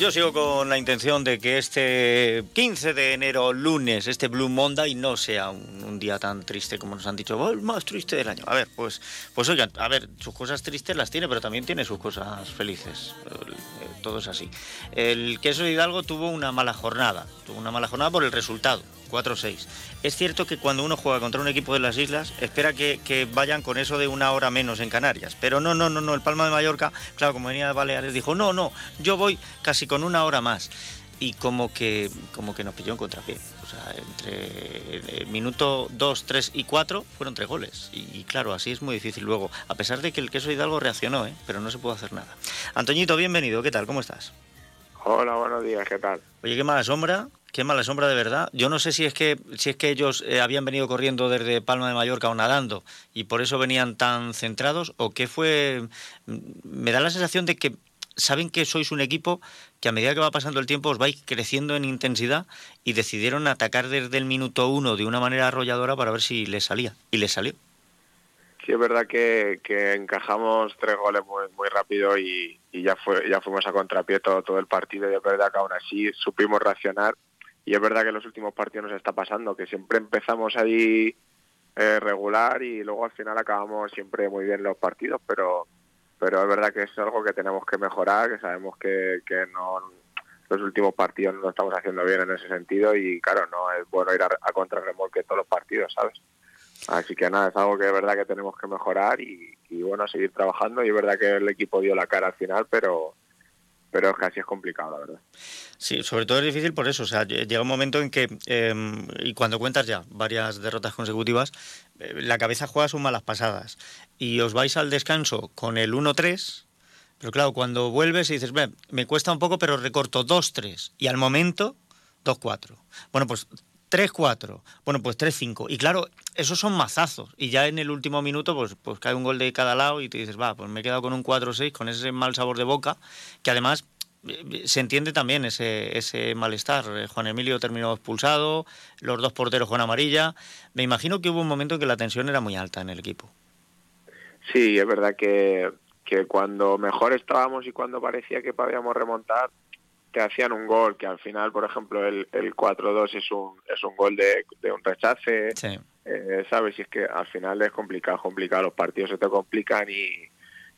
Yo sigo con la intención de que este 15 de enero, lunes, este Blue Monday, no sea un, día tan triste como nos han dicho, oh, el más triste del año. A ver, pues, pues oigan, a ver, sus cosas tristes las tiene, pero también tiene sus cosas felices. Todo es así. El queso Hidalgo tuvo una mala jornada, tuvo una mala jornada por el resultado 4-6. Es cierto que cuando uno juega contra un equipo de las islas, espera que, vayan con eso de una hora menos en Canarias. Pero no, no, no, no. El Palma de Mallorca, claro, como venía de Baleares, dijo, no, no, yo voy casi con una hora más. Y como que, como que nos pilló en contrapié. O sea, entre el minuto 2, 3 y 4 fueron tres goles. Y, claro, así es muy difícil luego. A pesar de que el queso Hidalgo reaccionó, ¿eh? pero no se pudo hacer nada. Antoñito, bienvenido. ¿Qué tal? ¿Cómo estás? Hola, buenos días. ¿Qué tal? Oye, qué mala sombra Qué mala sombra de verdad. Yo no sé si es que si es que ellos eh, habían venido corriendo desde Palma de Mallorca o nadando y por eso venían tan centrados o qué fue. Mm, me da la sensación de que saben que sois un equipo que a medida que va pasando el tiempo os vais creciendo en intensidad y decidieron atacar desde el minuto uno de una manera arrolladora para ver si les salía y les salió. Sí, es verdad que, encajamos tres goles muy, muy rápido y, ya fue ya fuimos a contrapié todo, todo el partido y es verdad que aún así supimos reaccionar y es verdad que en los últimos partidos nos está pasando, que siempre empezamos ahí eh, regular y luego al final acabamos siempre muy bien los partidos, pero pero es verdad que es algo que tenemos que mejorar, que sabemos que, que no los últimos partidos no estamos haciendo bien en ese sentido y claro, no es bueno ir a, a contrarremolque todos los partidos, ¿sabes? Así que nada, es algo que es verdad que tenemos que mejorar y, y bueno, seguir trabajando y es verdad que el equipo dio la cara al final, pero pero es que así es complicado, la verdad. Sí, sobre todo es difícil por eso. O sea, llega un momento en que, em, y cuando cuentas ya varias derrotas consecutivas, eh, la cabeza juega sus malas pasadas. Y os vais al descanso con el 1-3, pero claro, cuando vuelves y dices, me cuesta un poco, pero recorto 2-3. Y al momento, 2-4. Bueno, pues 3-4, bueno, pues 3-5. Y claro, esos son mazazos. Y ya en el último minuto, pues, pues cae un gol de cada lado y te dices, va, pues me he quedado con un 4-6, con ese mal sabor de boca, que además eh, se entiende también ese, ese malestar. Eh, Juan Emilio terminó expulsado, los dos porteros con amarilla. Me imagino que hubo un momento en que la tensión era muy alta en el equipo. Sí, es verdad que, que cuando mejor estábamos y cuando parecía que podíamos remontar, te hacían un gol, que al final, por ejemplo, el, el 4-2 es un, es un gol de, de un rechace, eh, ¿sabes? Y es que al final es complicado, complicado, los partidos se te complican y,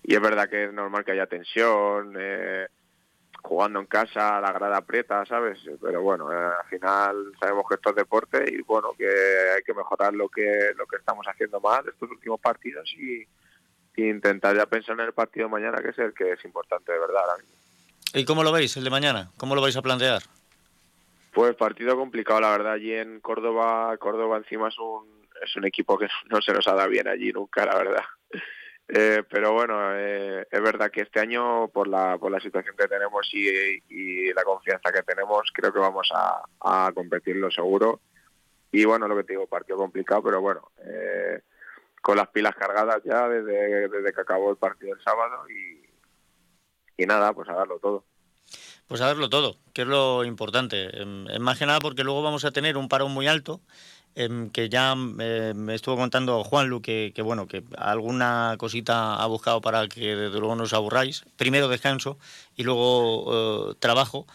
y es verdad que es normal que haya tensión, eh, jugando en casa, la grada aprieta, ¿sabes? Pero bueno, eh, al final sabemos que esto es deporte y bueno, que hay que mejorar lo que, lo que estamos haciendo más de estos últimos partidos y, y intentar ya pensar en el partido de mañana, que es el que es importante de verdad ahora mismo. ¿Y cómo lo veis el de mañana? ¿Cómo lo vais a plantear? Pues partido complicado, la verdad. Allí en Córdoba, Córdoba encima es un, es un equipo que no se nos ha dado bien allí nunca, la verdad. Eh, pero bueno, eh, es verdad que este año, por la, por la situación que tenemos y, la confianza que tenemos, creo que vamos a, a, competirlo seguro. Y bueno, lo que te digo, partido complicado, pero bueno, eh, con las pilas cargadas ya desde, desde que acabó el partido el sábado y, y nada, pues a darlo todo. Pues a darlo todo, que es lo importante. Em, más que nada porque luego vamos a tener un parón muy alto, em, que ya em, me estuvo contando Juanlu que, que, bueno, que alguna cosita ha buscado para que desde luego no os aburráis. Primero descanso y luego eh, trabajo.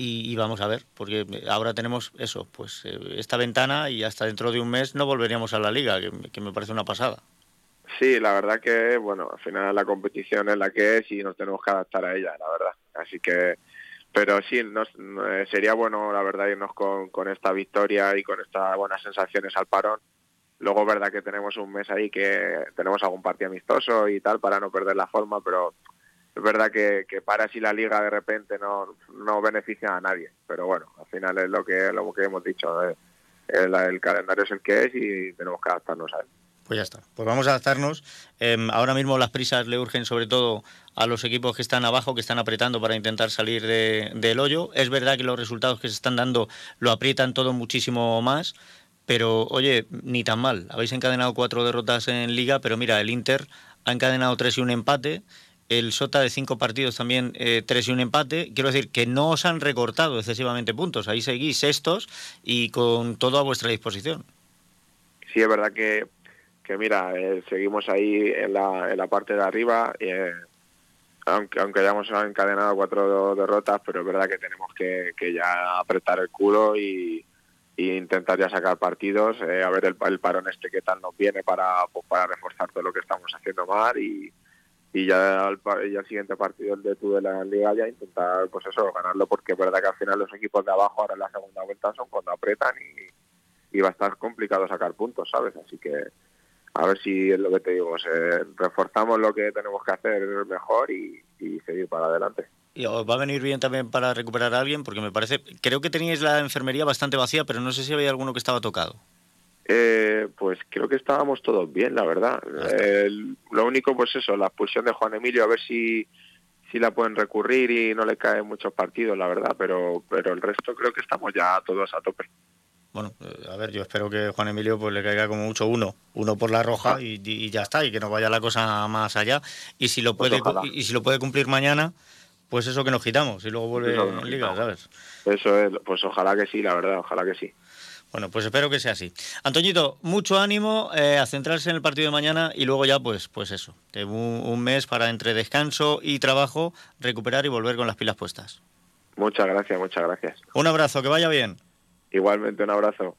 Y, vamos a ver, porque ahora tenemos eso, pues eh, esta ventana y hasta dentro de un mes no volveríamos a la liga, que me parece una pasada. Sí, la verdad que, bueno, al final la competición es la que es y nos tenemos que adaptar a ella, la verdad. Así que, pero sí, nos, eh, sería bueno, la verdad, irnos con, con esta victoria y con estas buenas sensaciones al parón. Luego, verdad que tenemos un mes ahí que tenemos algún partido amistoso y tal para no perder la forma, pero es verdad que, que para si la liga de repente no, no beneficia a nadie. Pero bueno, al final es lo que, lo que hemos dicho. Eh, el, el calendario es el que es y tenemos que adaptarnos a él. Pues ya está. Pues vamos a adaptarnos. Em, ahora mismo las prisas le urgen sobre todo a los equipos que están abajo, que están apretando para intentar salir del hoyo. Es verdad que los resultados que se están dando lo aprietan todo muchísimo más, pero oye, ni tan mal. Habéis encadenado cuatro derrotas en liga, pero mira, el Inter ha encadenado tres y un empate. El Sota de cinco partidos también eh, tres y un empate. Quiero decir que no os han recortado excesivamente puntos. Ahí seguís sextos y con todo a vuestra disposición. Sí, es verdad que que mira, eh, seguimos ahí en la, en la parte de arriba. Eh, aunque aunque hayamos encadenado cuatro derrotas, pero es verdad que tenemos que, que ya apretar el culo y, intentar ya sacar partidos, eh, a ver el, el, parón este que tal nos viene para, pues, para reforzar todo lo que estamos haciendo mal y, y ya al, el siguiente partido el de tu de la liga ya intentar pues eso ganarlo porque es verdad que al final los equipos de abajo ahora en la segunda vuelta son cuando apretan y va a estar complicado sacar puntos sabes así que a ver si es lo que te digo reforzamos lo que tenemos que hacer mejor y, y seguir para adelante y os va a venir bien también para recuperar a alguien porque me parece creo que teníais la enfermería bastante vacía pero no sé si había alguno que estaba tocado eh, pues creo que estábamos todos bien, la verdad. lo único, pues eso, la expulsión de Juan Emilio, a ver si, si la pueden recurrir y no le caen muchos partidos, la verdad, pero, pero el resto creo que estamos ya todos a tope. Bueno, eh, a ver, yo espero que Juan Emilio pues le caiga como mucho uno, uno por la roja y, ya está, y que no vaya la cosa más allá. Y si lo pues puede y, si lo puede cumplir mañana, pues eso que nos quitamos y luego vuelve en Liga, ¿sabes? Eso es, pues ojalá que sí, la verdad, ojalá que sí. Bueno, pues espero que sea así. Antoñito, mucho ánimo eh, a centrarse en el partido de mañana y luego ya, pues, pues eso, un, un mes para entre descanso y trabajo recuperar y volver con las pilas puestas. Muchas gracias, muchas gracias. Un abrazo, que vaya bien. Igualmente, un abrazo.